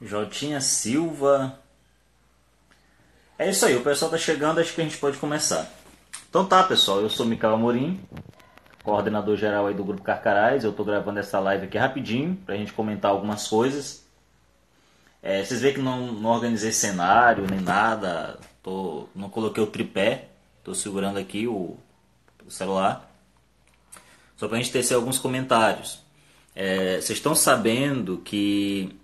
Jotinha Silva. É isso aí, o pessoal tá chegando, acho que a gente pode começar. Então tá, pessoal, eu sou Micael Amorim, coordenador geral aí do Grupo Carcarás. Eu tô gravando essa live aqui rapidinho pra gente comentar algumas coisas. É, vocês veem que não, não organizei cenário nem nada, tô, não coloquei o tripé, tô segurando aqui o, o celular. Só pra gente tecer alguns comentários. É, vocês estão sabendo que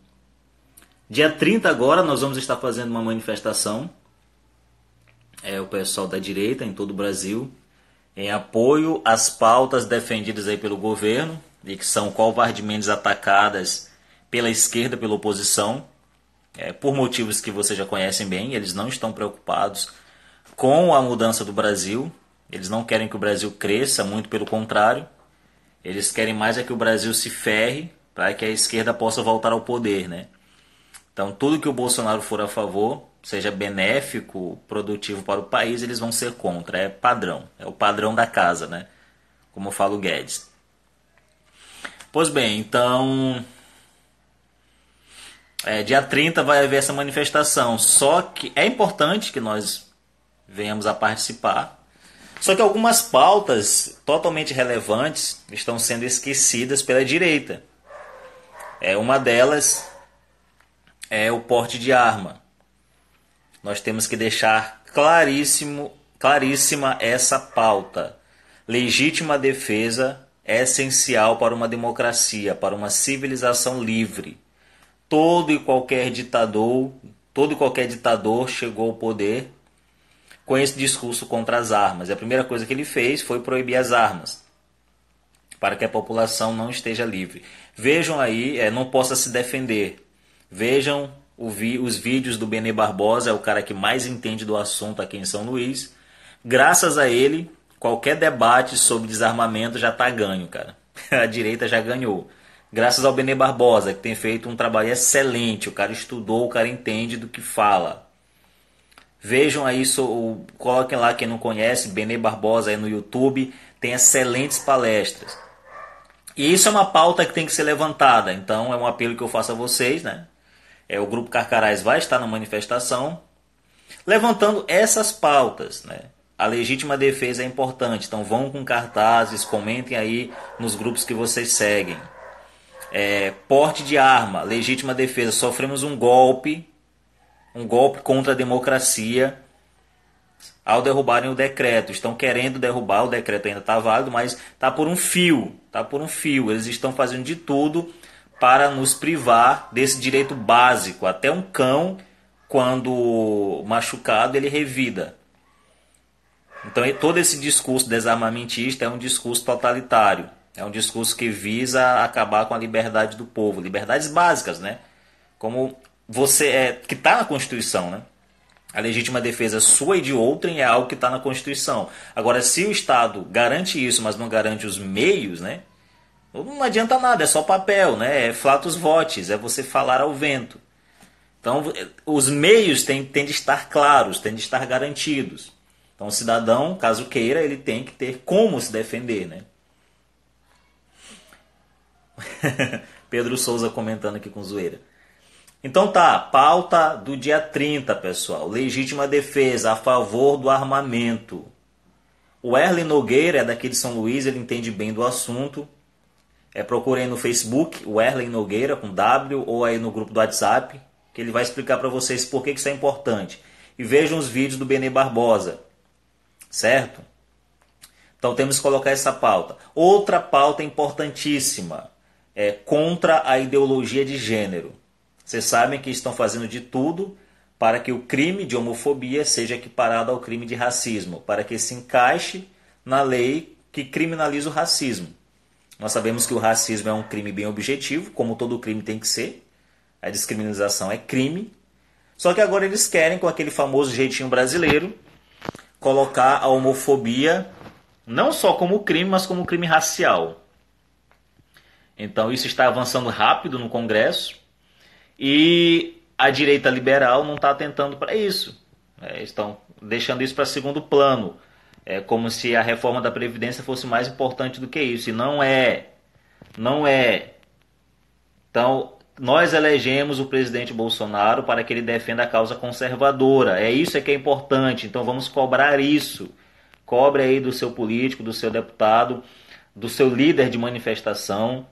Dia 30 agora nós vamos estar fazendo uma manifestação, é o pessoal da direita em todo o Brasil, em apoio às pautas defendidas aí pelo governo e que são covardemente atacadas pela esquerda, pela oposição, é, por motivos que vocês já conhecem bem, eles não estão preocupados com a mudança do Brasil, eles não querem que o Brasil cresça, muito pelo contrário, eles querem mais é que o Brasil se ferre para que a esquerda possa voltar ao poder, né? Então, tudo que o Bolsonaro for a favor, seja benéfico, produtivo para o país, eles vão ser contra. É padrão. É o padrão da casa, né? Como fala o Guedes. Pois bem, então. É, dia 30 vai haver essa manifestação. Só que é importante que nós venhamos a participar. Só que algumas pautas totalmente relevantes estão sendo esquecidas pela direita. É uma delas é o porte de arma. Nós temos que deixar claríssimo, claríssima essa pauta. Legítima defesa é essencial para uma democracia, para uma civilização livre. Todo e qualquer ditador, todo e qualquer ditador chegou ao poder com esse discurso contra as armas. E a primeira coisa que ele fez foi proibir as armas, para que a população não esteja livre. Vejam aí, é, não possa se defender. Vejam vi, os vídeos do Benê Barbosa, é o cara que mais entende do assunto aqui em São Luís. Graças a ele, qualquer debate sobre desarmamento já está ganho, cara. A direita já ganhou. Graças ao Benê Barbosa, que tem feito um trabalho excelente. O cara estudou, o cara entende do que fala. Vejam aí, so, coloquem lá quem não conhece, Benê Barbosa aí no YouTube, tem excelentes palestras. E isso é uma pauta que tem que ser levantada, então é um apelo que eu faço a vocês, né? É, o Grupo Carcarás vai estar na manifestação, levantando essas pautas. Né? A legítima defesa é importante, então vão com cartazes, comentem aí nos grupos que vocês seguem. É, porte de arma, legítima defesa, sofremos um golpe, um golpe contra a democracia ao derrubarem o decreto. Estão querendo derrubar, o decreto ainda está válido, mas está por um fio, está por um fio. Eles estão fazendo de tudo para nos privar desse direito básico. Até um cão, quando machucado, ele revida. Então, todo esse discurso desarmamentista é um discurso totalitário. É um discurso que visa acabar com a liberdade do povo, liberdades básicas, né? Como você é que está na Constituição, né? A legítima defesa sua e de outrem é algo que está na Constituição. Agora, se o Estado garante isso, mas não garante os meios, né? Não adianta nada, é só papel, né? É flatus votis, é você falar ao vento. Então, os meios têm, têm de estar claros, têm de estar garantidos. Então, o cidadão, caso queira, ele tem que ter como se defender, né? Pedro Souza comentando aqui com zoeira. Então tá, pauta do dia 30, pessoal. Legítima defesa a favor do armamento. O Erlen Nogueira é daqui de São Luís, ele entende bem do assunto. É, procurem no Facebook, o Erlen Nogueira, com W, ou aí no grupo do WhatsApp, que ele vai explicar para vocês por que isso é importante. E vejam os vídeos do Benê Barbosa, certo? Então temos que colocar essa pauta. Outra pauta importantíssima é contra a ideologia de gênero. Vocês sabem que estão fazendo de tudo para que o crime de homofobia seja equiparado ao crime de racismo, para que se encaixe na lei que criminaliza o racismo. Nós sabemos que o racismo é um crime bem objetivo, como todo crime tem que ser. A descriminalização é crime. Só que agora eles querem, com aquele famoso jeitinho brasileiro, colocar a homofobia não só como crime, mas como crime racial. Então isso está avançando rápido no Congresso e a direita liberal não está atentando para isso. É, estão deixando isso para segundo plano. É como se a reforma da Previdência fosse mais importante do que isso. E não é. Não é. Então, nós elegemos o presidente Bolsonaro para que ele defenda a causa conservadora. É isso é que é importante. Então vamos cobrar isso. Cobre aí do seu político, do seu deputado, do seu líder de manifestação,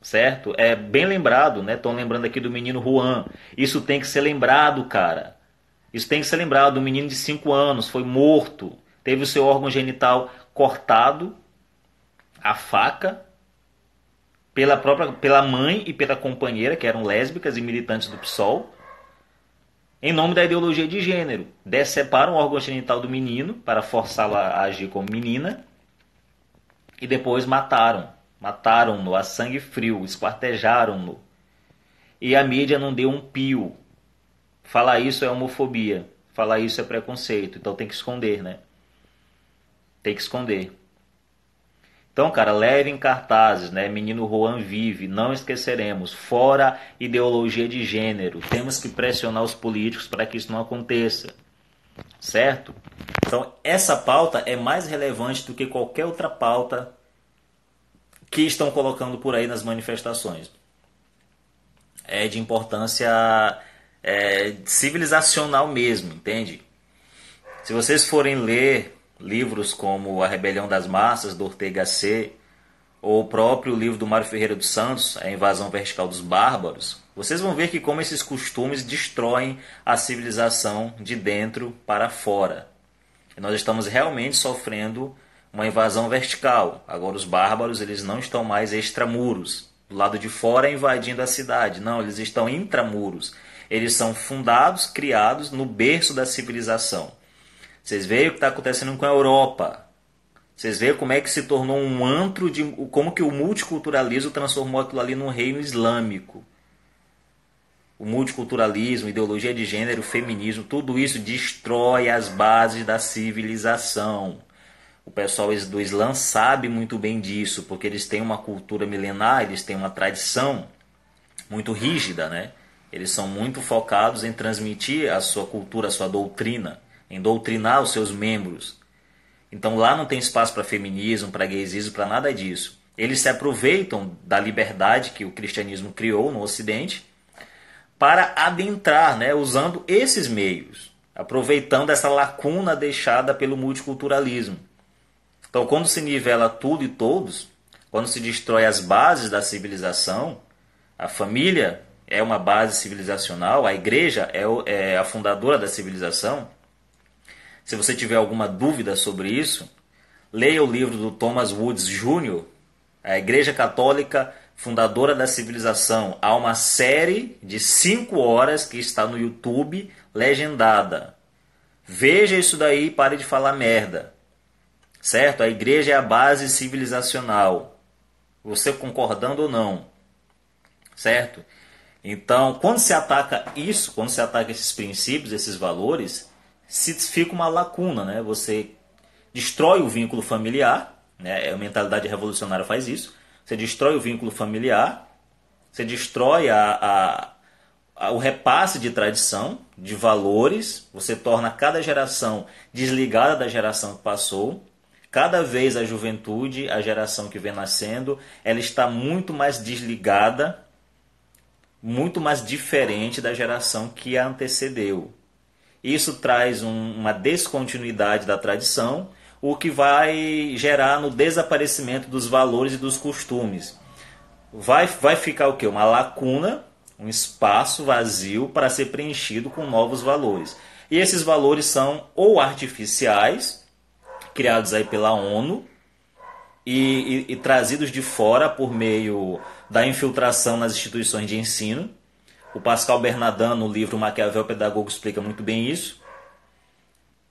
certo? É bem lembrado, né? Estão lembrando aqui do menino Juan. Isso tem que ser lembrado, cara. Isso tem que ser lembrado. Um menino de 5 anos foi morto, teve o seu órgão genital cortado, a faca, pela própria pela mãe e pela companheira, que eram lésbicas e militantes do PSOL, em nome da ideologia de gênero. Deceparam o órgão genital do menino para forçá-la a agir como menina e depois mataram. Mataram-no a sangue frio, esquartejaram-no. E a mídia não deu um pio. Falar isso é homofobia. Falar isso é preconceito. Então tem que esconder, né? Tem que esconder. Então, cara, levem cartazes, né? Menino Juan vive, não esqueceremos. Fora ideologia de gênero. Temos que pressionar os políticos para que isso não aconteça. Certo? Então, essa pauta é mais relevante do que qualquer outra pauta que estão colocando por aí nas manifestações. É de importância é, civilizacional mesmo, entende? Se vocês forem ler livros como A Rebelião das Massas, do Ortega C., ou o próprio livro do Mário Ferreira dos Santos, A Invasão Vertical dos Bárbaros, vocês vão ver que como esses costumes destroem a civilização de dentro para fora. E nós estamos realmente sofrendo uma invasão vertical. Agora os bárbaros eles não estão mais extramuros, do lado de fora invadindo a cidade. Não, eles estão intramuros. Eles são fundados, criados no berço da civilização. Vocês veem o que está acontecendo com a Europa. Vocês veem como é que se tornou um antro de. como que o multiculturalismo transformou aquilo ali num reino islâmico. O multiculturalismo, ideologia de gênero, feminismo, tudo isso destrói as bases da civilização. O pessoal do Islã sabe muito bem disso, porque eles têm uma cultura milenar, eles têm uma tradição muito rígida, né? Eles são muito focados em transmitir a sua cultura, a sua doutrina em doutrinar os seus membros. Então lá não tem espaço para feminismo, para gaysismo, para nada disso. Eles se aproveitam da liberdade que o cristianismo criou no Ocidente para adentrar, né, usando esses meios, aproveitando essa lacuna deixada pelo multiculturalismo. Então, quando se nivela tudo e todos, quando se destrói as bases da civilização, a família é uma base civilizacional, a igreja é, é a fundadora da civilização, se você tiver alguma dúvida sobre isso, leia o livro do Thomas Woods Jr., A Igreja Católica Fundadora da Civilização. Há uma série de 5 horas que está no YouTube, legendada. Veja isso daí e pare de falar merda. Certo? A igreja é a base civilizacional. Você concordando ou não. Certo? Então, quando se ataca isso, quando se ataca esses princípios, esses valores, se fica uma lacuna, né? Você destrói o vínculo familiar, né? A mentalidade revolucionária faz isso. Você destrói o vínculo familiar, você destrói a, a, a, o repasse de tradição, de valores, você torna cada geração desligada da geração que passou. Cada vez a juventude, a geração que vem nascendo, ela está muito mais desligada, muito mais diferente da geração que a antecedeu. Isso traz um, uma descontinuidade da tradição, o que vai gerar no desaparecimento dos valores e dos costumes. Vai, vai ficar o que? Uma lacuna, um espaço vazio para ser preenchido com novos valores. E esses valores são ou artificiais, criados aí pela ONU, e, e, e trazidos de fora por meio da infiltração nas instituições de ensino, o Pascal Bernardin, no livro Maquiavel Pedagogo, explica muito bem isso.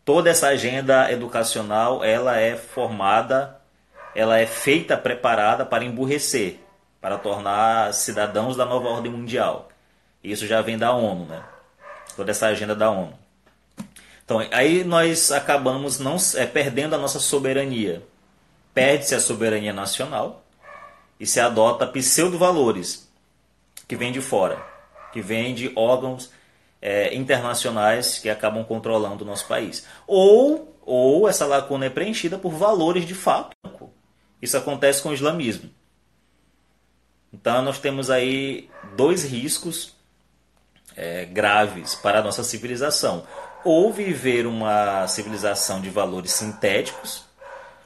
Toda essa agenda educacional, ela é formada, ela é feita, preparada para emburrecer, para tornar cidadãos da nova ordem mundial. Isso já vem da ONU, né? Toda essa agenda da ONU. Então, aí nós acabamos não é, perdendo a nossa soberania. Perde-se a soberania nacional e se adota pseudo-valores que vêm de fora que vem de órgãos é, internacionais que acabam controlando o nosso país. Ou, ou essa lacuna é preenchida por valores de fato. Isso acontece com o islamismo. Então nós temos aí dois riscos é, graves para a nossa civilização. Ou viver uma civilização de valores sintéticos,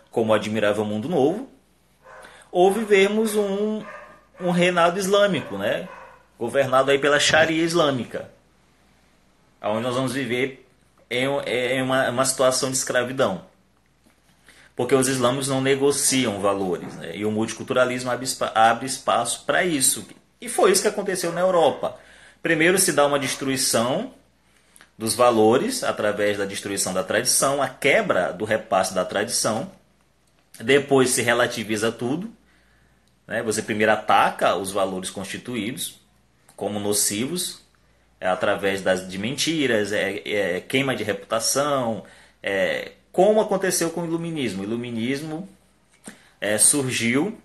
como o admirável mundo novo, ou vivermos um, um reinado islâmico, né? Governado aí pela Sharia islâmica, onde nós vamos viver em, em uma, uma situação de escravidão porque os islâmicos não negociam valores, né? e o multiculturalismo abre, abre espaço para isso. E foi isso que aconteceu na Europa. Primeiro se dá uma destruição dos valores através da destruição da tradição, a quebra do repasse da tradição. Depois se relativiza tudo. Né? Você primeiro ataca os valores constituídos como nocivos, é, através das, de mentiras, é, é, queima de reputação, é, como aconteceu com o iluminismo. O iluminismo é, surgiu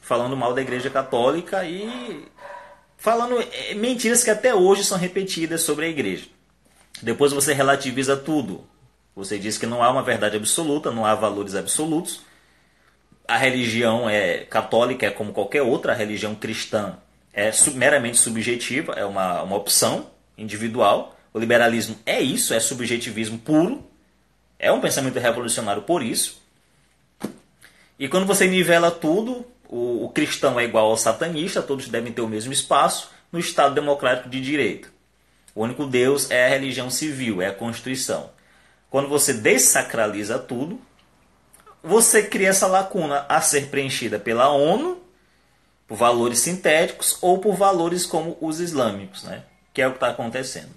falando mal da Igreja Católica e falando é, mentiras que até hoje são repetidas sobre a Igreja. Depois você relativiza tudo. Você diz que não há uma verdade absoluta, não há valores absolutos. A religião é católica é como qualquer outra, religião cristã é meramente subjetiva, é uma, uma opção individual. O liberalismo é isso, é subjetivismo puro. É um pensamento revolucionário por isso. E quando você nivela tudo, o, o cristão é igual ao satanista, todos devem ter o mesmo espaço no Estado democrático de direito. O único Deus é a religião civil, é a Constituição. Quando você desacraliza tudo, você cria essa lacuna a ser preenchida pela ONU, por valores sintéticos ou por valores como os islâmicos, né? que é o que está acontecendo.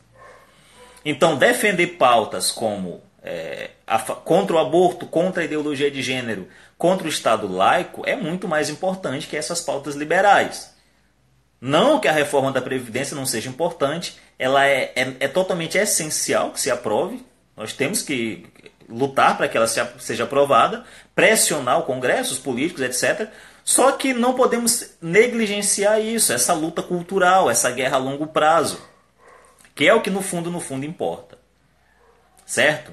Então, defender pautas como é, a, contra o aborto, contra a ideologia de gênero, contra o Estado laico, é muito mais importante que essas pautas liberais. Não que a reforma da Previdência não seja importante, ela é, é, é totalmente essencial que se aprove. Nós temos que lutar para que ela seja aprovada, pressionar o Congresso, os políticos, etc. Só que não podemos negligenciar isso, essa luta cultural, essa guerra a longo prazo, que é o que no fundo, no fundo importa. Certo?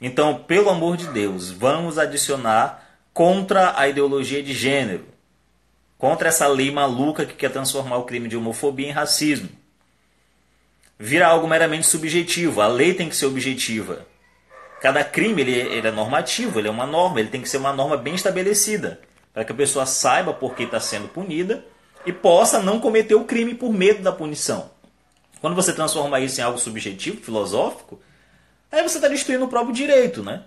Então, pelo amor de Deus, vamos adicionar contra a ideologia de gênero, contra essa lei maluca que quer transformar o crime de homofobia em racismo. Vira algo meramente subjetivo, a lei tem que ser objetiva. Cada crime ele, ele é normativo, ele é uma norma, ele tem que ser uma norma bem estabelecida, para que a pessoa saiba por que está sendo punida e possa não cometer o crime por medo da punição. Quando você transforma isso em algo subjetivo, filosófico, Aí você está destruindo o próprio direito, né?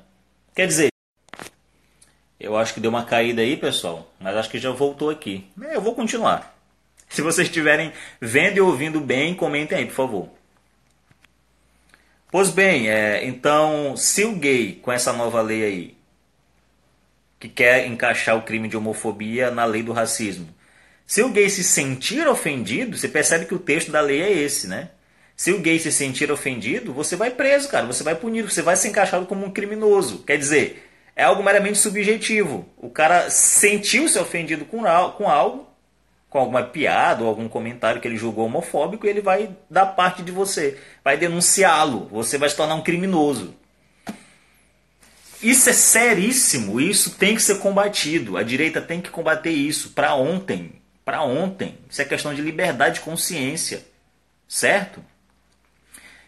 Quer dizer, eu acho que deu uma caída aí, pessoal, mas acho que já voltou aqui. É, eu vou continuar. Se vocês estiverem vendo e ouvindo bem, comentem aí, por favor. Pois bem, é, então, se o gay, com essa nova lei aí, que quer encaixar o crime de homofobia na lei do racismo, se o gay se sentir ofendido, você percebe que o texto da lei é esse, né? Se o gay se sentir ofendido, você vai preso, cara. Você vai punido, você vai ser encaixado como um criminoso. Quer dizer, é algo meramente subjetivo. O cara sentiu-se ofendido com algo, com alguma piada ou algum comentário que ele julgou homofóbico, ele vai dar parte de você, vai denunciá-lo. Você vai se tornar um criminoso. Isso é seríssimo, isso tem que ser combatido. A direita tem que combater isso para ontem, para ontem. Isso é questão de liberdade de consciência, certo?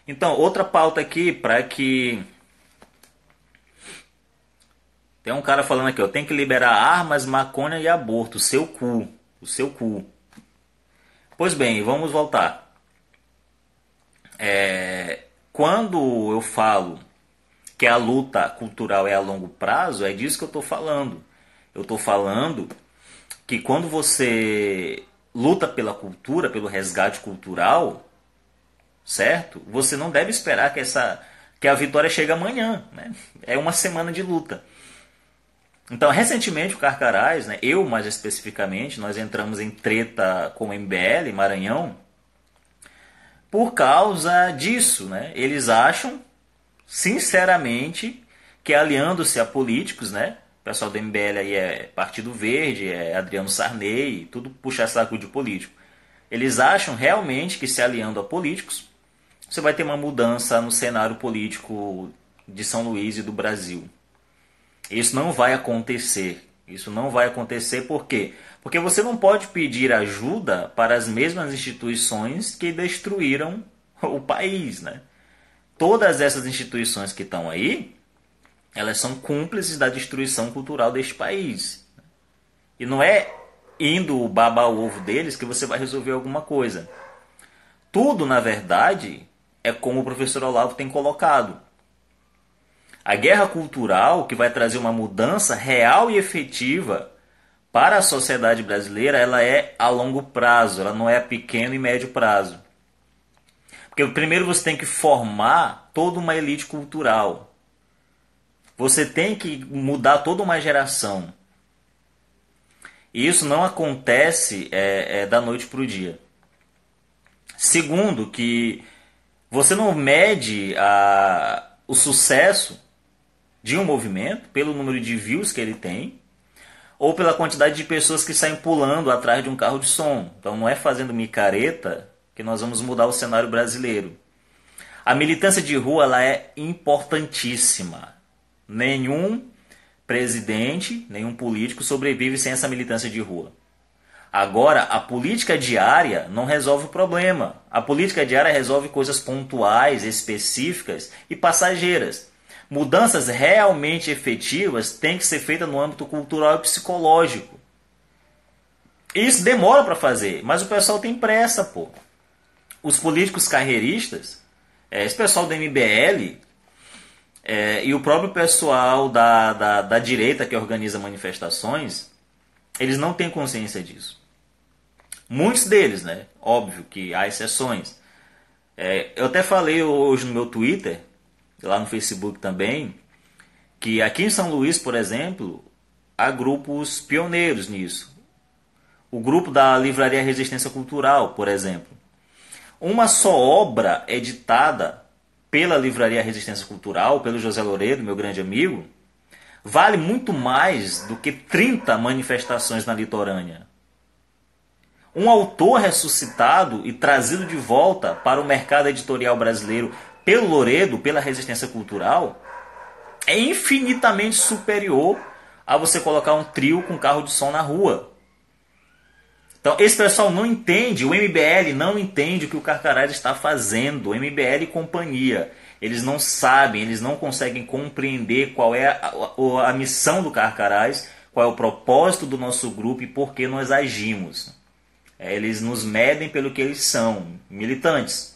Então, outra pauta aqui para que. Tem um cara falando aqui, ó, tem que liberar armas, maconha e aborto, seu cu, o seu cu. Pois bem, vamos voltar. É, quando eu falo que a luta cultural é a longo prazo, é disso que eu estou falando. Eu estou falando que quando você luta pela cultura, pelo resgate cultural, certo? Você não deve esperar que essa que a vitória chegue amanhã, né? É uma semana de luta. Então, recentemente o Carcarás, né, eu mais especificamente, nós entramos em treta com o MBL, Maranhão, por causa disso, né? Eles acham, sinceramente, que aliando-se a políticos, né? O pessoal do MBL aí é Partido Verde, é Adriano Sarney, tudo puxa saco de político. Eles acham realmente que se aliando a políticos, você vai ter uma mudança no cenário político de São Luís e do Brasil. Isso não vai acontecer. Isso não vai acontecer por quê? Porque você não pode pedir ajuda para as mesmas instituições que destruíram o país, né? Todas essas instituições que estão aí, elas são cúmplices da destruição cultural deste país. E não é indo babar o ovo deles que você vai resolver alguma coisa. Tudo, na verdade, é como o professor Olavo tem colocado. A guerra cultural, que vai trazer uma mudança real e efetiva para a sociedade brasileira, ela é a longo prazo, ela não é a pequeno e médio prazo. Porque primeiro você tem que formar toda uma elite cultural. Você tem que mudar toda uma geração. E isso não acontece é, é, da noite para o dia. Segundo, que você não mede a, o sucesso de um movimento pelo número de views que ele tem ou pela quantidade de pessoas que saem pulando atrás de um carro de som. Então não é fazendo micareta que nós vamos mudar o cenário brasileiro. A militância de rua ela é importantíssima. Nenhum presidente, nenhum político sobrevive sem essa militância de rua. Agora, a política diária não resolve o problema. A política diária resolve coisas pontuais, específicas e passageiras. Mudanças realmente efetivas têm que ser feitas no âmbito cultural e psicológico. Isso demora para fazer, mas o pessoal tem pressa, pô os políticos carreiristas, é, esse pessoal do MBL é, e o próprio pessoal da, da, da direita que organiza manifestações, eles não têm consciência disso. Muitos deles, né? Óbvio que há exceções. É, eu até falei hoje no meu Twitter, lá no Facebook também, que aqui em São Luís, por exemplo, há grupos pioneiros nisso. O grupo da Livraria Resistência Cultural, por exemplo. Uma só obra editada pela Livraria Resistência Cultural, pelo José Loredo, meu grande amigo, vale muito mais do que 30 manifestações na litorânea. Um autor ressuscitado e trazido de volta para o mercado editorial brasileiro pelo Loredo, pela resistência cultural, é infinitamente superior a você colocar um trio com carro de som na rua. Então, esse pessoal não entende, o MBL não entende o que o Carcarás está fazendo, o MBL e companhia. Eles não sabem, eles não conseguem compreender qual é a, a, a missão do Carcarás, qual é o propósito do nosso grupo e por que nós agimos. É, eles nos medem pelo que eles são, militantes.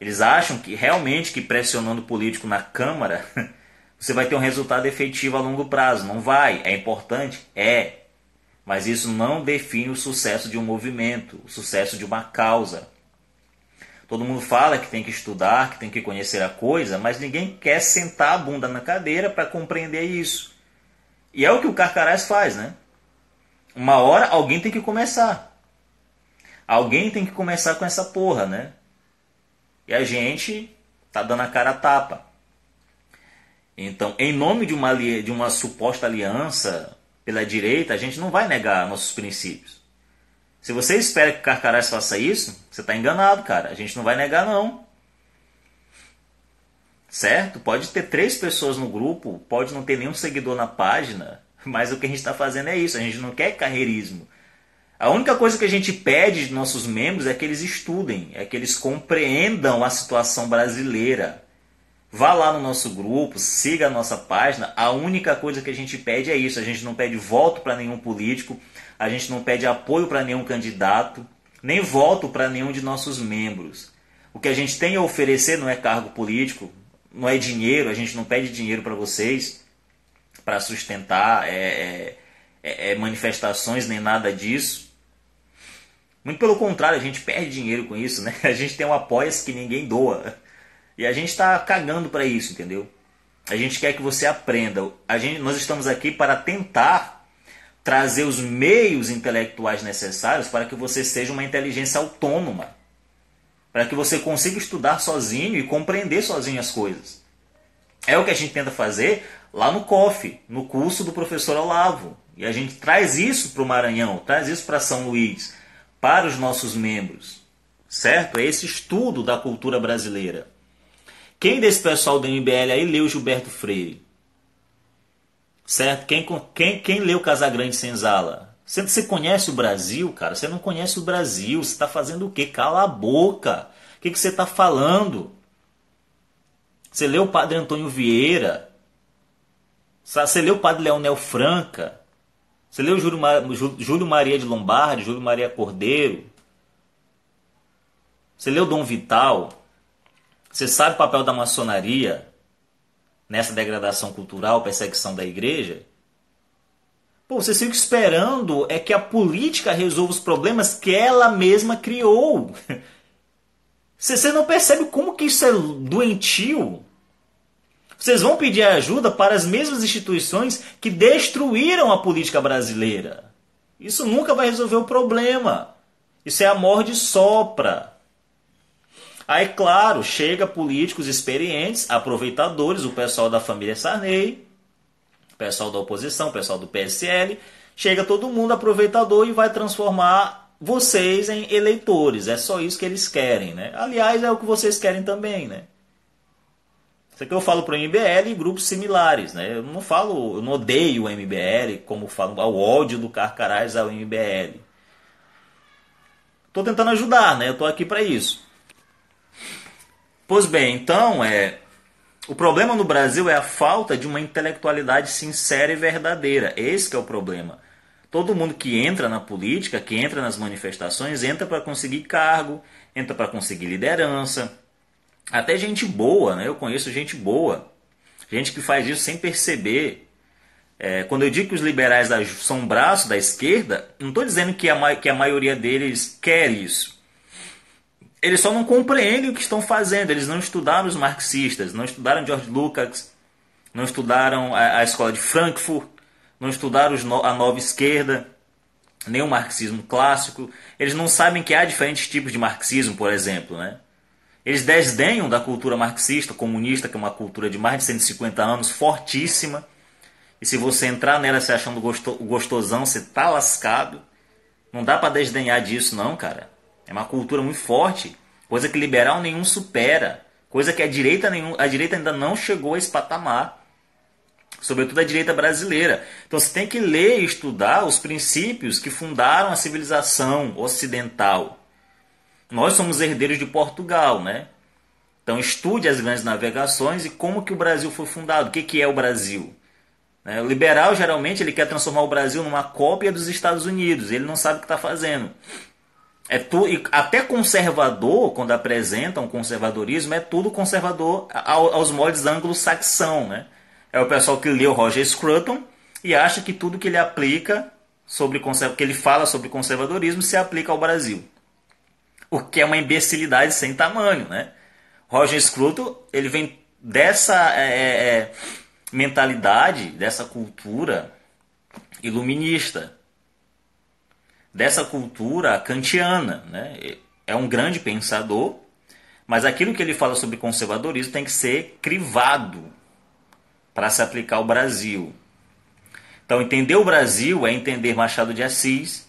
Eles acham que realmente que pressionando o político na Câmara você vai ter um resultado efetivo a longo prazo. Não vai. É importante? É. Mas isso não define o sucesso de um movimento, o sucesso de uma causa. Todo mundo fala que tem que estudar, que tem que conhecer a coisa, mas ninguém quer sentar a bunda na cadeira para compreender isso. E é o que o Carcarás faz, né? Uma hora alguém tem que começar. Alguém tem que começar com essa porra, né? E a gente tá dando a cara a tapa. Então, em nome de uma, de uma suposta aliança pela direita, a gente não vai negar nossos princípios. Se você espera que o Carcarás faça isso, você está enganado, cara. A gente não vai negar, não. Certo? Pode ter três pessoas no grupo, pode não ter nenhum seguidor na página, mas o que a gente está fazendo é isso. A gente não quer carreirismo. A única coisa que a gente pede de nossos membros é que eles estudem, é que eles compreendam a situação brasileira. Vá lá no nosso grupo, siga a nossa página. A única coisa que a gente pede é isso. A gente não pede voto para nenhum político, a gente não pede apoio para nenhum candidato, nem voto para nenhum de nossos membros. O que a gente tem a oferecer não é cargo político, não é dinheiro, a gente não pede dinheiro para vocês para sustentar é, é, é, é, manifestações nem nada disso. Muito pelo contrário, a gente perde dinheiro com isso, né? A gente tem um apoia-se que ninguém doa. E a gente está cagando para isso, entendeu? A gente quer que você aprenda. A gente, nós estamos aqui para tentar trazer os meios intelectuais necessários para que você seja uma inteligência autônoma. Para que você consiga estudar sozinho e compreender sozinho as coisas. É o que a gente tenta fazer lá no COF, no curso do professor Olavo. E a gente traz isso para o Maranhão, traz isso para São Luís, para os nossos membros. Certo? É esse estudo da cultura brasileira. Quem desse pessoal do MBL aí leu Gilberto Freire? Certo? Quem, quem, quem leu Casagrande Senzala? Você, você conhece o Brasil, cara? Você não conhece o Brasil. Você está fazendo o quê? Cala a boca. O que, que você está falando? Você leu o Padre Antônio Vieira? Você leu o Padre Leonel Franca? Você leu Júlio, Júlio Maria de Lombardi, Júlio Maria Cordeiro? Você leu Dom Vital? Você sabe o papel da maçonaria nessa degradação cultural, perseguição da igreja? Pô, você fica esperando é que a política resolva os problemas que ela mesma criou. Você não percebe como que isso é doentio? Vocês vão pedir ajuda para as mesmas instituições que destruíram a política brasileira. Isso nunca vai resolver o problema. Isso é amor de sopra. Aí, claro, chega políticos experientes, aproveitadores, o pessoal da família Sarney, o pessoal da oposição, o pessoal do PSL, chega todo mundo aproveitador e vai transformar vocês em eleitores. É só isso que eles querem, né? Aliás, é o que vocês querem também, né? Isso aqui eu falo para o MBL e grupos similares, né? Eu não falo, eu não odeio o MBL, como falo ao ódio do Carcarás ao MBL. Estou tentando ajudar, né? Eu estou aqui para isso. Pois bem, então é o problema no Brasil é a falta de uma intelectualidade sincera e verdadeira. Esse é o problema. Todo mundo que entra na política, que entra nas manifestações, entra para conseguir cargo, entra para conseguir liderança, até gente boa, né? Eu conheço gente boa, gente que faz isso sem perceber. É, quando eu digo que os liberais são braço da esquerda, não estou dizendo que a, que a maioria deles quer isso. Eles só não compreendem o que estão fazendo. Eles não estudaram os marxistas, não estudaram George Lucas, não estudaram a, a escola de Frankfurt, não estudaram os, a nova esquerda, nem o marxismo clássico. Eles não sabem que há diferentes tipos de marxismo, por exemplo, né? Eles desdenham da cultura marxista, comunista, que é uma cultura de mais de 150 anos, fortíssima. E se você entrar nela se achando gosto, gostosão, você tá lascado. Não dá para desdenhar disso, não, cara. É uma cultura muito forte, coisa que liberal nenhum supera, coisa que a direita, nenhum, a direita ainda não chegou a esse patamar. Sobretudo a direita brasileira. Então você tem que ler e estudar os princípios que fundaram a civilização ocidental. Nós somos herdeiros de Portugal, né? Então estude as grandes navegações e como que o Brasil foi fundado, o que, que é o Brasil. Né? O liberal geralmente ele quer transformar o Brasil numa cópia dos Estados Unidos, ele não sabe o que está fazendo. É tu, até conservador, quando apresentam um conservadorismo, é tudo conservador aos moldes anglo-saxão. Né? É o pessoal que leu Roger Scruton e acha que tudo que ele aplica sobre que ele fala sobre conservadorismo se aplica ao Brasil o que é uma imbecilidade sem tamanho, né? Roger Scruton, ele vem dessa é, é, é, mentalidade, dessa cultura iluminista, dessa cultura kantiana, né? É um grande pensador, mas aquilo que ele fala sobre conservadorismo tem que ser crivado para se aplicar ao Brasil. Então, entender o Brasil é entender Machado de Assis,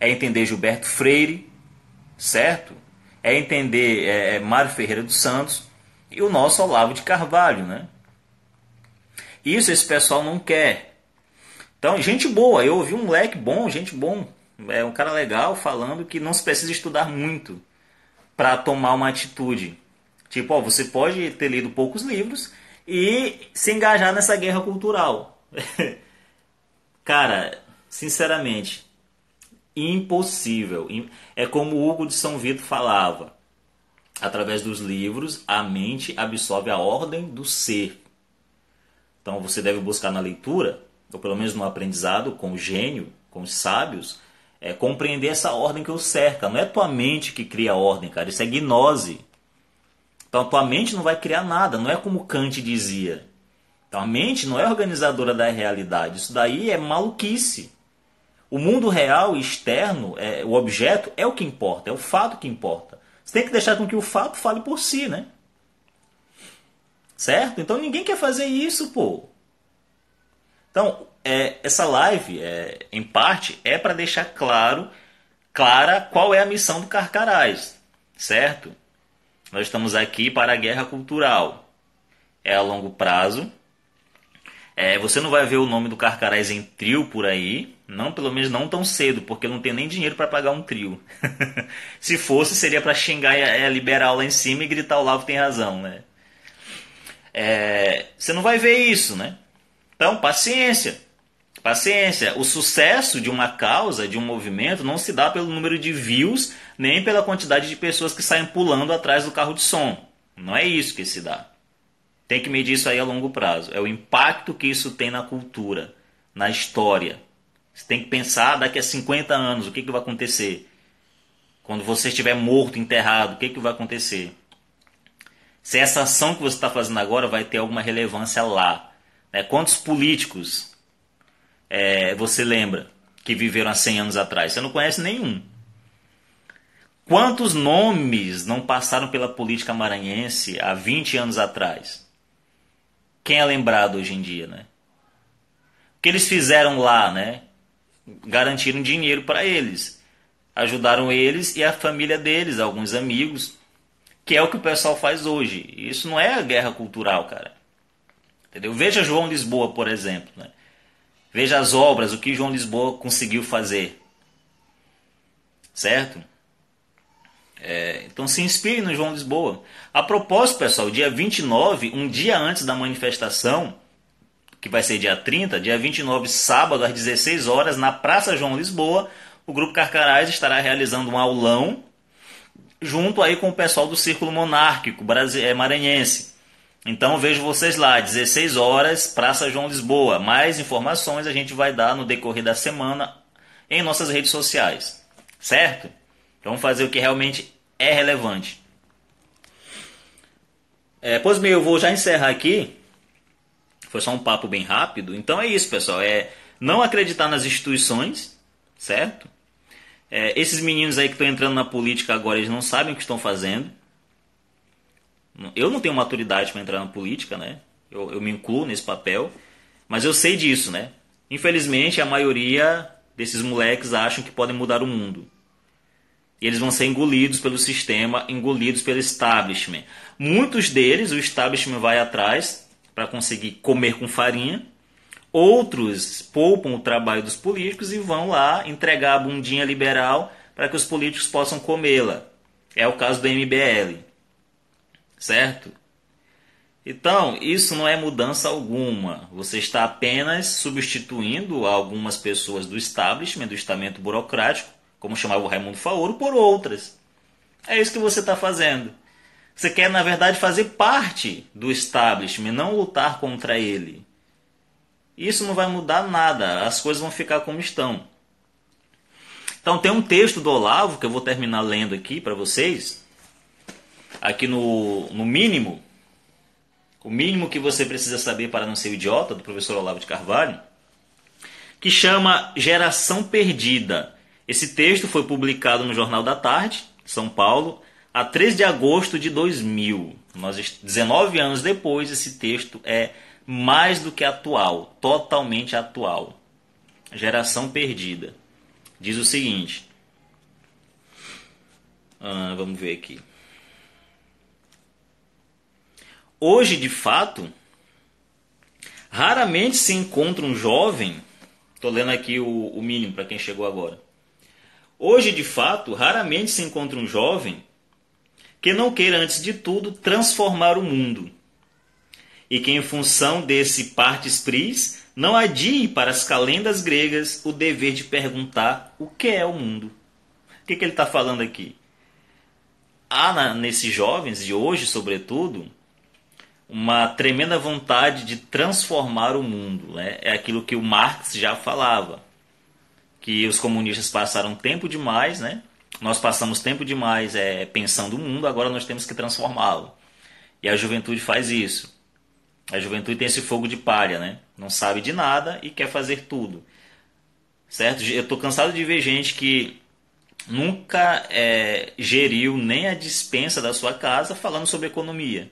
é entender Gilberto Freire, certo? É entender é, é, Mário Ferreira dos Santos e o nosso Olavo de Carvalho, né? Isso esse pessoal não quer. Então, gente boa, eu ouvi um moleque bom, gente bom, é um cara legal falando que não se precisa estudar muito para tomar uma atitude. Tipo, ó, você pode ter lido poucos livros e se engajar nessa guerra cultural. cara, sinceramente, impossível. É como o Hugo de São Vito falava: através dos livros, a mente absorve a ordem do ser. Então você deve buscar na leitura, ou pelo menos no aprendizado com o gênio, com os sábios, é compreender essa ordem que o cerca. Não é tua mente que cria a ordem, cara, isso é gnose. Então a tua mente não vai criar nada, não é como Kant dizia. Então a mente não é organizadora da realidade, isso daí é maluquice. O mundo real externo, é, o objeto, é o que importa, é o fato que importa. Você tem que deixar com que o fato fale por si, né? Certo? Então ninguém quer fazer isso, pô. Então, é, essa live, é, em parte, é para deixar claro, clara qual é a missão do Carcarás, certo? Nós estamos aqui para a guerra cultural. É a longo prazo, É, você não vai ver o nome do Carcarás em trio por aí, não, pelo menos não tão cedo, porque não tem nem dinheiro para pagar um trio. Se fosse, seria para xingar a liberal lá em cima e gritar o Lavo tem razão, né? É, você não vai ver isso, né? Então, paciência. Paciência. O sucesso de uma causa, de um movimento, não se dá pelo número de views, nem pela quantidade de pessoas que saem pulando atrás do carro de som. Não é isso que se dá. Tem que medir isso aí a longo prazo. É o impacto que isso tem na cultura, na história. Você tem que pensar daqui a 50 anos o que, que vai acontecer. Quando você estiver morto, enterrado, o que, que vai acontecer? Se essa ação que você está fazendo agora vai ter alguma relevância lá. Né? Quantos políticos é, você lembra que viveram há 100 anos atrás? Você não conhece nenhum. Quantos nomes não passaram pela política maranhense há 20 anos atrás? Quem é lembrado hoje em dia, né? O que eles fizeram lá, né? Garantiram dinheiro para eles. Ajudaram eles e a família deles, alguns amigos, que é o que o pessoal faz hoje. Isso não é guerra cultural, cara. Entendeu? Veja João Lisboa, por exemplo, né? Veja as obras, o que João Lisboa conseguiu fazer. Certo? É, então se inspire no João Lisboa. A propósito, pessoal, dia 29, um dia antes da manifestação, que vai ser dia 30, dia 29, sábado, às 16 horas, na Praça João Lisboa, o Grupo Carcarás estará realizando um aulão junto aí com o pessoal do Círculo Monárquico é, Maranhense. Então vejo vocês lá, 16 horas, Praça João Lisboa. Mais informações a gente vai dar no decorrer da semana em nossas redes sociais. Certo? Vamos fazer o que realmente é relevante. É, pois bem, eu vou já encerrar aqui. Foi só um papo bem rápido. Então é isso, pessoal. É não acreditar nas instituições, certo? É, esses meninos aí que estão entrando na política agora, eles não sabem o que estão fazendo. Eu não tenho maturidade para entrar na política, né? Eu, eu me incluo nesse papel. Mas eu sei disso, né? Infelizmente, a maioria desses moleques acham que podem mudar o mundo. Eles vão ser engolidos pelo sistema, engolidos pelo establishment. Muitos deles, o establishment vai atrás para conseguir comer com farinha. Outros poupam o trabalho dos políticos e vão lá entregar a bundinha liberal para que os políticos possam comê-la. É o caso do MBL. Certo? Então, isso não é mudança alguma. Você está apenas substituindo algumas pessoas do establishment, do estamento burocrático, como chamava o Raimundo Faoro, por outras. É isso que você está fazendo. Você quer, na verdade, fazer parte do establishment, não lutar contra ele. Isso não vai mudar nada, as coisas vão ficar como estão. Então, tem um texto do Olavo que eu vou terminar lendo aqui para vocês. Aqui no, no mínimo, o mínimo que você precisa saber para não ser idiota, do professor Olavo de Carvalho, que chama Geração Perdida esse texto foi publicado no Jornal da Tarde, São Paulo, a 3 de agosto de 2000. Nós, 19 anos depois, esse texto é mais do que atual, totalmente atual. Geração Perdida. Diz o seguinte. Ah, vamos ver aqui. Hoje, de fato, raramente se encontra um jovem. Estou lendo aqui o, o mínimo para quem chegou agora Hoje, de fato, raramente se encontra um jovem que não queira, antes de tudo, transformar o mundo. E que, em função desse partes pris, não adie para as calendas gregas o dever de perguntar o que é o mundo. O que, que ele está falando aqui? Há na, nesses jovens de hoje, sobretudo, uma tremenda vontade de transformar o mundo. Né? É aquilo que o Marx já falava que os comunistas passaram tempo demais, né? Nós passamos tempo demais é, pensando o mundo, agora nós temos que transformá-lo. E a juventude faz isso. A juventude tem esse fogo de palha, né? Não sabe de nada e quer fazer tudo. Certo? Eu estou cansado de ver gente que nunca é, geriu nem a dispensa da sua casa falando sobre economia.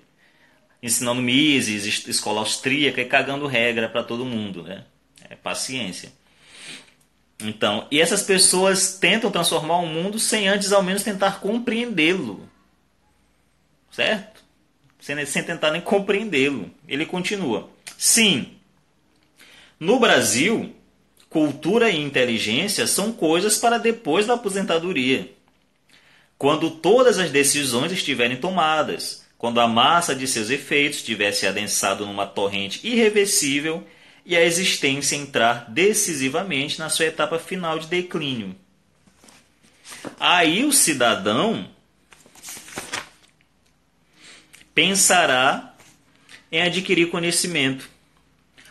Ensinando Mises, escola austríaca e cagando regra para todo mundo, né? É paciência. Então, e essas pessoas tentam transformar o mundo sem antes ao menos tentar compreendê-lo. Certo? Sem, sem tentar nem compreendê-lo. Ele continua. Sim, No Brasil, cultura e inteligência são coisas para depois da aposentadoria. Quando todas as decisões estiverem tomadas, quando a massa de seus efeitos tivesse adensado numa torrente irreversível e a existência entrar decisivamente na sua etapa final de declínio. Aí o cidadão pensará em adquirir conhecimento.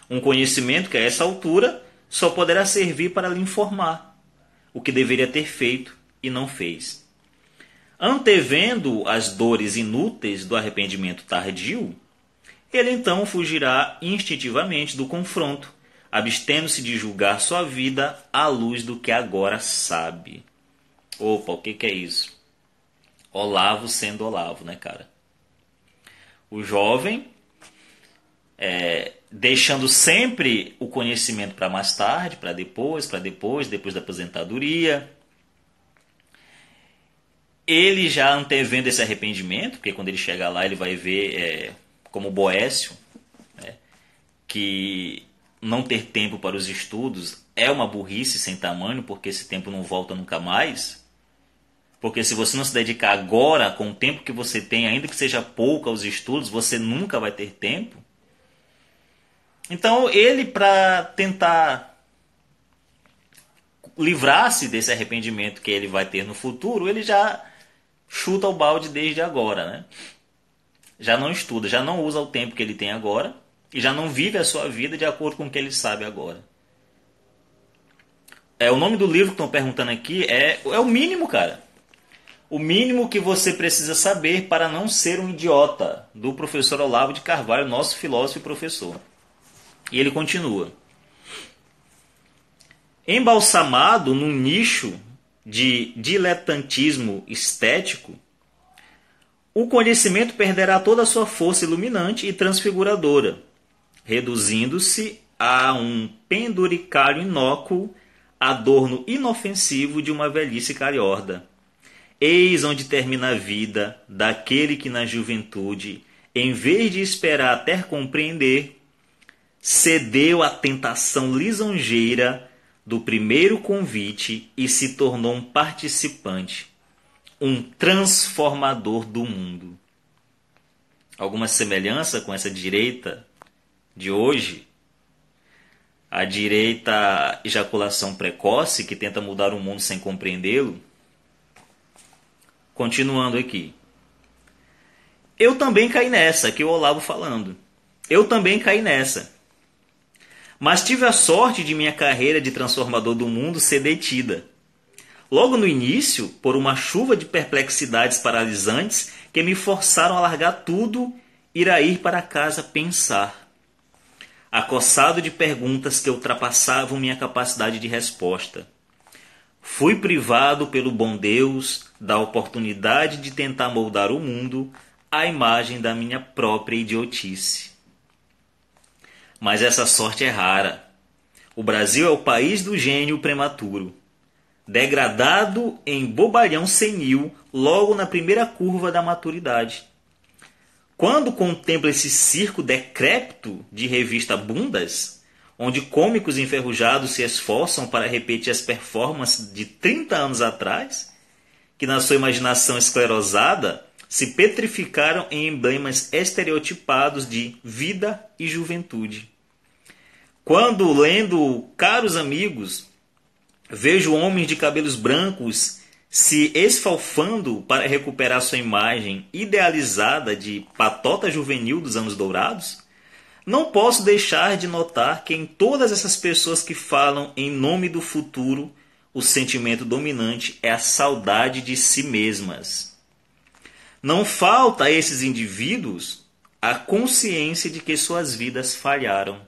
Um conhecimento que a essa altura só poderá servir para lhe informar o que deveria ter feito e não fez. Antevendo as dores inúteis do arrependimento tardio, ele então fugirá instintivamente do confronto, abstendo-se de julgar sua vida à luz do que agora sabe. Opa, o que, que é isso? Olavo sendo Olavo, né, cara? O jovem, é, deixando sempre o conhecimento para mais tarde, para depois, para depois, depois da aposentadoria. Ele já antevendo esse arrependimento, porque quando ele chegar lá ele vai ver é, como Boécio, né, que não ter tempo para os estudos é uma burrice sem tamanho, porque esse tempo não volta nunca mais. Porque se você não se dedicar agora, com o tempo que você tem, ainda que seja pouco aos estudos, você nunca vai ter tempo. Então, ele, para tentar livrar-se desse arrependimento que ele vai ter no futuro, ele já chuta o balde desde agora, né? Já não estuda, já não usa o tempo que ele tem agora e já não vive a sua vida de acordo com o que ele sabe agora. É o nome do livro que estão perguntando aqui é é o mínimo, cara. O mínimo que você precisa saber para não ser um idiota, do professor Olavo de Carvalho, nosso filósofo e professor. E ele continua: Embalsamado num nicho de diletantismo estético, o conhecimento perderá toda a sua força iluminante e transfiguradora, reduzindo-se a um penduricalho inócuo, adorno inofensivo de uma velhice cariorda. Eis onde termina a vida daquele que na juventude, em vez de esperar até compreender, cedeu à tentação lisonjeira do primeiro convite e se tornou um participante um transformador do mundo. Alguma semelhança com essa direita de hoje? A direita ejaculação precoce que tenta mudar o mundo sem compreendê-lo? Continuando aqui. Eu também caí nessa, que o Olavo falando. Eu também caí nessa. Mas tive a sorte de minha carreira de transformador do mundo ser detida Logo no início, por uma chuva de perplexidades paralisantes que me forçaram a largar tudo e a ir para casa pensar. Acossado de perguntas que ultrapassavam minha capacidade de resposta. Fui privado pelo bom Deus da oportunidade de tentar moldar o mundo à imagem da minha própria idiotice. Mas essa sorte é rara. O Brasil é o país do gênio prematuro degradado em bobalhão senil logo na primeira curva da maturidade. Quando contempla esse circo decrépito de revista Bundas, onde cômicos enferrujados se esforçam para repetir as performances de 30 anos atrás, que na sua imaginação esclerosada se petrificaram em emblemas estereotipados de vida e juventude. Quando, lendo Caros Amigos, Vejo homens de cabelos brancos se esfalfando para recuperar sua imagem idealizada de patota juvenil dos anos dourados. Não posso deixar de notar que em todas essas pessoas que falam em nome do futuro, o sentimento dominante é a saudade de si mesmas. Não falta a esses indivíduos a consciência de que suas vidas falharam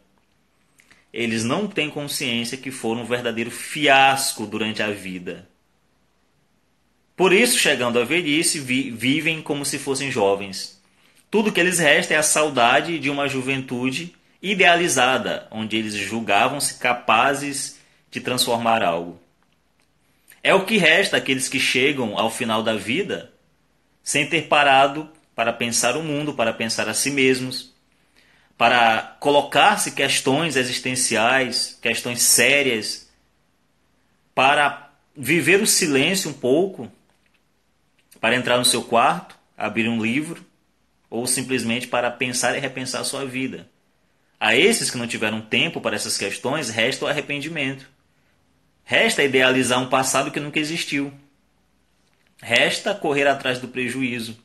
eles não têm consciência que foram um verdadeiro fiasco durante a vida. Por isso, chegando à velhice, vi vivem como se fossem jovens. Tudo que eles resta é a saudade de uma juventude idealizada, onde eles julgavam-se capazes de transformar algo. É o que resta àqueles que chegam ao final da vida sem ter parado para pensar o mundo, para pensar a si mesmos, para colocar-se questões existenciais, questões sérias, para viver o silêncio um pouco, para entrar no seu quarto, abrir um livro, ou simplesmente para pensar e repensar a sua vida. A esses que não tiveram tempo para essas questões, resta o arrependimento. Resta idealizar um passado que nunca existiu. Resta correr atrás do prejuízo,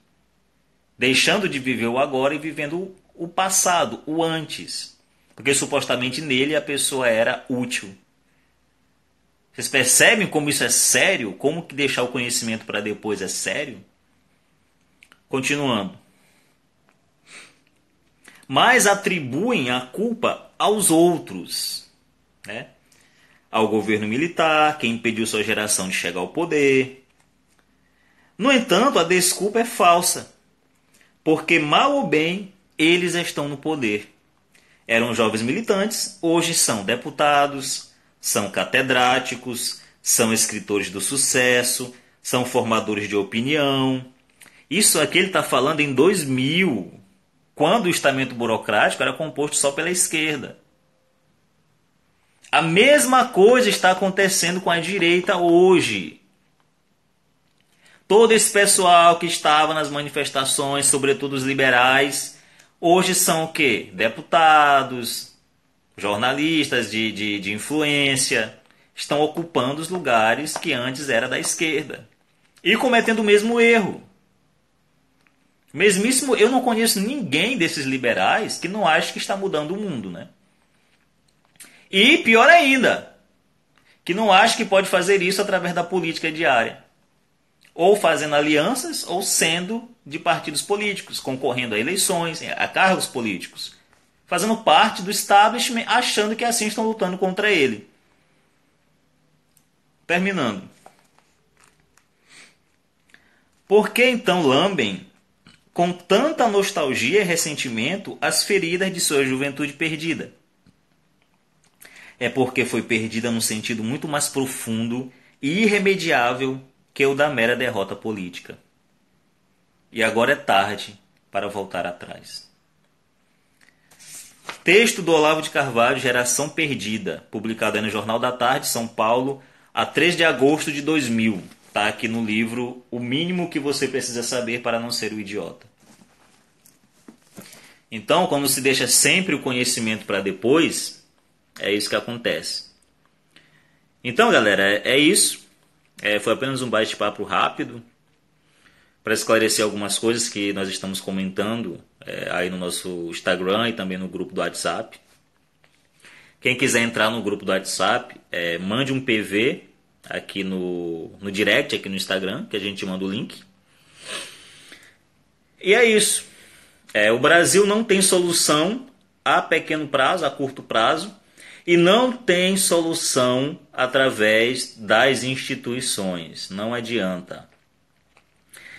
deixando de viver o agora e vivendo o passado, o antes. Porque supostamente nele a pessoa era útil. Vocês percebem como isso é sério? Como que deixar o conhecimento para depois é sério? Continuando. Mas atribuem a culpa aos outros, né? ao governo militar, que impediu sua geração de chegar ao poder. No entanto, a desculpa é falsa, porque mal ou bem eles estão no poder. Eram jovens militantes, hoje são deputados, são catedráticos, são escritores do sucesso, são formadores de opinião. Isso aqui ele está falando em 2000, quando o estamento burocrático era composto só pela esquerda. A mesma coisa está acontecendo com a direita hoje. Todo esse pessoal que estava nas manifestações, sobretudo os liberais, Hoje são o quê? Deputados, jornalistas de, de, de influência, estão ocupando os lugares que antes era da esquerda. E cometendo o mesmo erro. Mesmíssimo, eu não conheço ninguém desses liberais que não acha que está mudando o mundo, né? E pior ainda, que não acha que pode fazer isso através da política diária ou fazendo alianças ou sendo de partidos políticos, concorrendo a eleições, a cargos políticos, fazendo parte do establishment, achando que assim estão lutando contra ele. Terminando. Por que então lambem com tanta nostalgia e ressentimento as feridas de sua juventude perdida? É porque foi perdida num sentido muito mais profundo e irremediável que o da mera derrota política. E agora é tarde para voltar atrás. Texto do Olavo de Carvalho, Geração Perdida, publicado no Jornal da Tarde, São Paulo, a 3 de agosto de 2000. Está aqui no livro O Mínimo que Você Precisa Saber para Não Ser o Idiota. Então, quando se deixa sempre o conhecimento para depois, é isso que acontece. Então, galera, é isso. É, foi apenas um bate-papo rápido para esclarecer algumas coisas que nós estamos comentando é, aí no nosso Instagram e também no grupo do WhatsApp. Quem quiser entrar no grupo do WhatsApp, é, mande um PV aqui no, no direct, aqui no Instagram, que a gente manda o link. E é isso. É, o Brasil não tem solução a pequeno prazo, a curto prazo, e não tem solução através das instituições. Não adianta.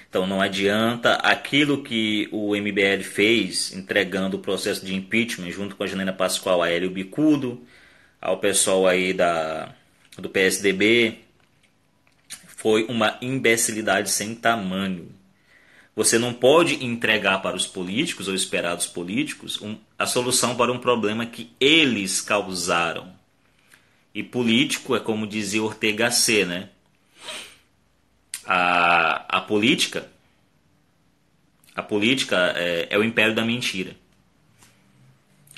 Então não adianta aquilo que o MBL fez, entregando o processo de impeachment junto com a Janina Pascoal a Hélio Bicudo, ao pessoal aí da, do PSDB, foi uma imbecilidade sem tamanho. Você não pode entregar para os políticos ou esperar dos políticos um, a solução para um problema que eles causaram. E político é como dizia Ortega C, né? A, a política a política é, é o império da mentira.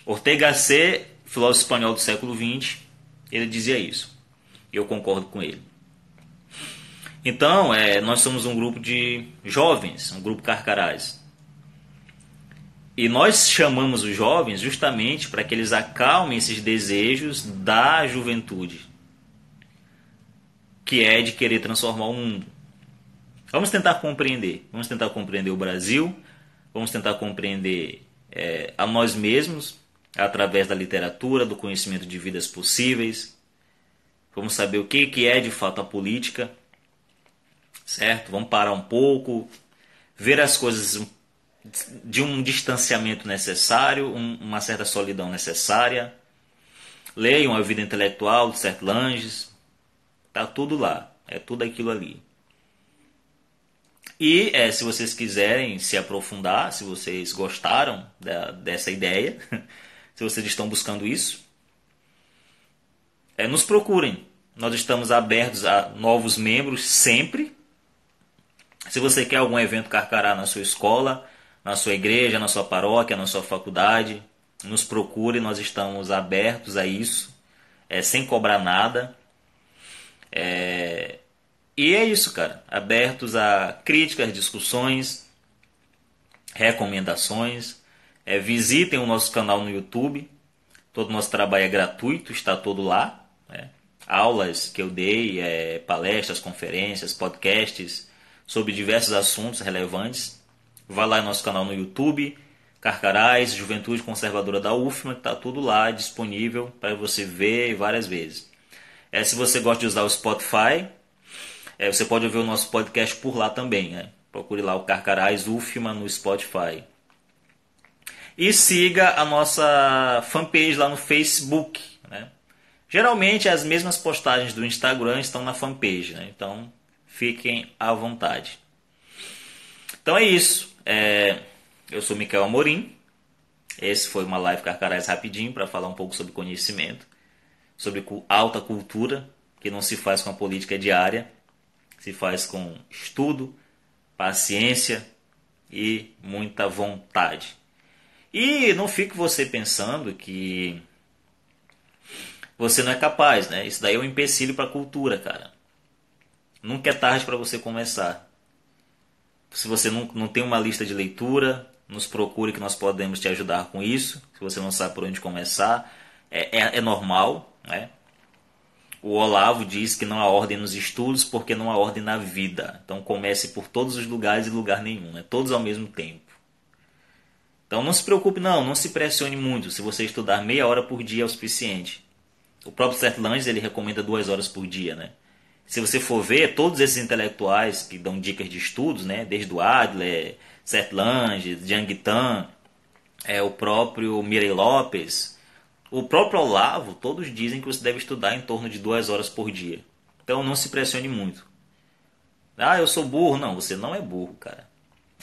Ortega C, filósofo espanhol do século XX, ele dizia isso. Eu concordo com ele. Então, é, nós somos um grupo de jovens, um grupo carcarás. E nós chamamos os jovens justamente para que eles acalmem esses desejos da juventude, que é de querer transformar o mundo. Vamos tentar compreender, vamos tentar compreender o Brasil, vamos tentar compreender é, a nós mesmos através da literatura, do conhecimento de vidas possíveis. Vamos saber o que, que é de fato a política certo? Vamos parar um pouco, ver as coisas de um distanciamento necessário, um, uma certa solidão necessária. Leiam a vida intelectual de Seth Langes, tá tudo lá, é tudo aquilo ali. E é, se vocês quiserem se aprofundar, se vocês gostaram da, dessa ideia, se vocês estão buscando isso, é, nos procurem. Nós estamos abertos a novos membros sempre. Se você quer algum evento carcará na sua escola, na sua igreja, na sua paróquia, na sua faculdade, nos procure, nós estamos abertos a isso, é, sem cobrar nada. É, e é isso, cara. Abertos a críticas, discussões, recomendações. É, visitem o nosso canal no YouTube. Todo o nosso trabalho é gratuito, está todo lá. Né? Aulas que eu dei, é, palestras, conferências, podcasts sobre diversos assuntos relevantes. Vá lá no nosso canal no YouTube, Carcarás, Juventude Conservadora da UFMA, que está tudo lá disponível para você ver várias vezes. É, se você gosta de usar o Spotify, é, você pode ouvir o nosso podcast por lá também. Né? Procure lá o Carcarás UFMA no Spotify. E siga a nossa fanpage lá no Facebook. Né? Geralmente as mesmas postagens do Instagram estão na fanpage, né? então fiquem à vontade. Então é isso. É, eu sou Micael Amorim. Esse foi uma live Carcarás rapidinho para falar um pouco sobre conhecimento, sobre alta cultura, que não se faz com a política diária, se faz com estudo, paciência e muita vontade. E não fique você pensando que você não é capaz, né? Isso daí é um empecilho para a cultura, cara. Nunca é tarde para você começar. Se você não, não tem uma lista de leitura, nos procure que nós podemos te ajudar com isso. Se você não sabe por onde começar, é, é, é normal, né? O Olavo diz que não há ordem nos estudos porque não há ordem na vida. Então comece por todos os lugares e lugar nenhum, né? todos ao mesmo tempo. Então não se preocupe não, não se pressione muito. Se você estudar meia hora por dia é o suficiente. O próprio Seth Lange ele recomenda duas horas por dia, né? Se você for ver todos esses intelectuais que dão dicas de estudos, né? Desde o Adler, Seth Lange, Jiang Tan, é o próprio Mirei Lopes, o próprio Olavo, todos dizem que você deve estudar em torno de duas horas por dia. Então não se pressione muito. Ah, eu sou burro. Não, você não é burro, cara.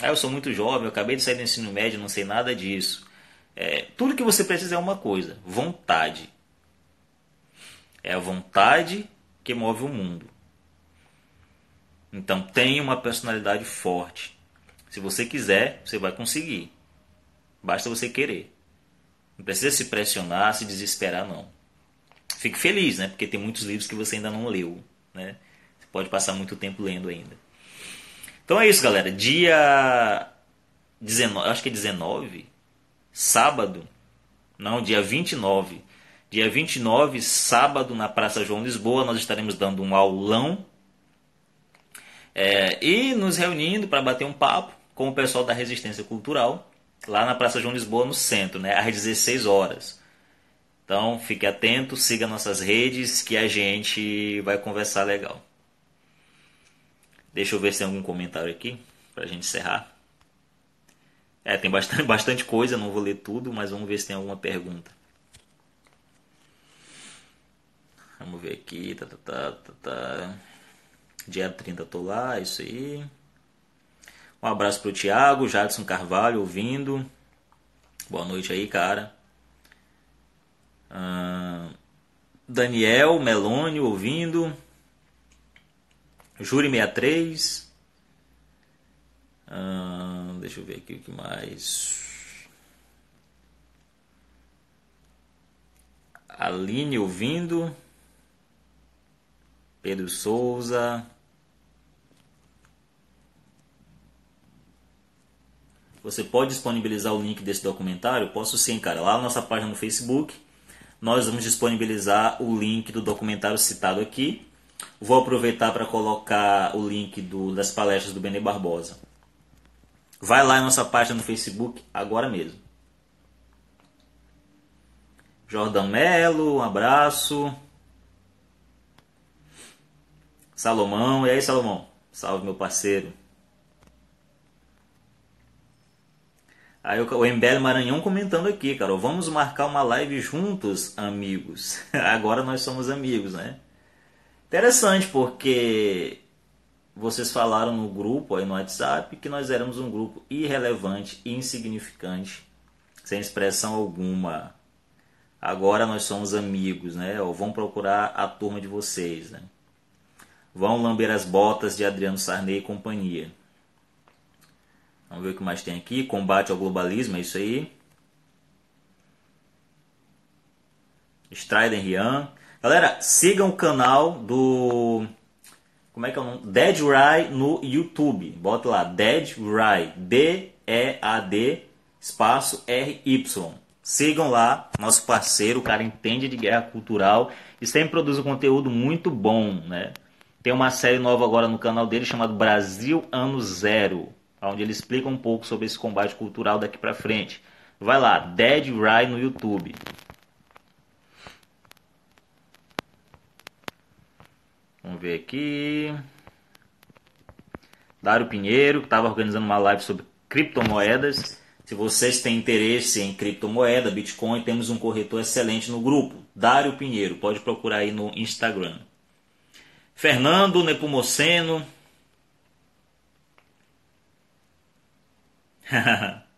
Ah, eu sou muito jovem, eu acabei de sair do ensino médio, não sei nada disso. É, tudo que você precisa é uma coisa: vontade. É a vontade que move o mundo. Então tenha uma personalidade forte. Se você quiser, você vai conseguir. Basta você querer. Não precisa se pressionar, se desesperar, não. Fique feliz, né? Porque tem muitos livros que você ainda não leu, né? Você pode passar muito tempo lendo ainda. Então é isso, galera. Dia 19, acho que é 19, sábado, não, dia 29. Dia 29, sábado, na Praça João Lisboa, nós estaremos dando um aulão é, e nos reunindo para bater um papo com o pessoal da Resistência Cultural lá na Praça João Lisboa, no centro, né, às 16 horas. Então fique atento, siga nossas redes que a gente vai conversar legal. Deixa eu ver se tem algum comentário aqui para a gente encerrar. É, tem bastante, bastante coisa, não vou ler tudo, mas vamos ver se tem alguma pergunta. Vamos ver aqui. Tá, tá, tá, tá, tá. Dia 30 tô lá, isso aí. Um abraço pro Thiago, Jadson Carvalho ouvindo. Boa noite aí, cara. Uh, Daniel Meloni ouvindo. Júri 63. Uh, deixa eu ver aqui o que mais. Aline ouvindo. Pedro Souza. Você pode disponibilizar o link desse documentário? Posso sim, cara. Lá na nossa página no Facebook, nós vamos disponibilizar o link do documentário citado aqui. Vou aproveitar para colocar o link do, das palestras do Benê Barbosa. Vai lá na nossa página no Facebook agora mesmo. Jordão Melo, um abraço. Salomão, e aí Salomão? Salve meu parceiro. Aí o Embele Maranhão comentando aqui, cara, vamos marcar uma live juntos, amigos. Agora nós somos amigos, né? Interessante porque vocês falaram no grupo aí no WhatsApp que nós éramos um grupo irrelevante, insignificante, sem expressão alguma. Agora nós somos amigos, né? Ou vão procurar a turma de vocês, né? Vão lamber as botas de Adriano Sarney e companhia. Vamos ver o que mais tem aqui. Combate ao globalismo, é isso aí. Strider Rian. Galera, sigam o canal do. Como é que é o nome? Dead Rai no YouTube. Bota lá, Dead Rai. D-E-A-D espaço R-Y. Sigam lá, nosso parceiro, o cara entende de guerra cultural e sempre produz um conteúdo muito bom, né? Tem uma série nova agora no canal dele chamado Brasil Ano Zero, onde ele explica um pouco sobre esse combate cultural daqui para frente. Vai lá, Dead Rai no YouTube. Vamos ver aqui. Dário Pinheiro, que estava organizando uma live sobre criptomoedas. Se vocês têm interesse em criptomoeda, Bitcoin, temos um corretor excelente no grupo. Dário Pinheiro, pode procurar aí no Instagram. Fernando Nepomuceno.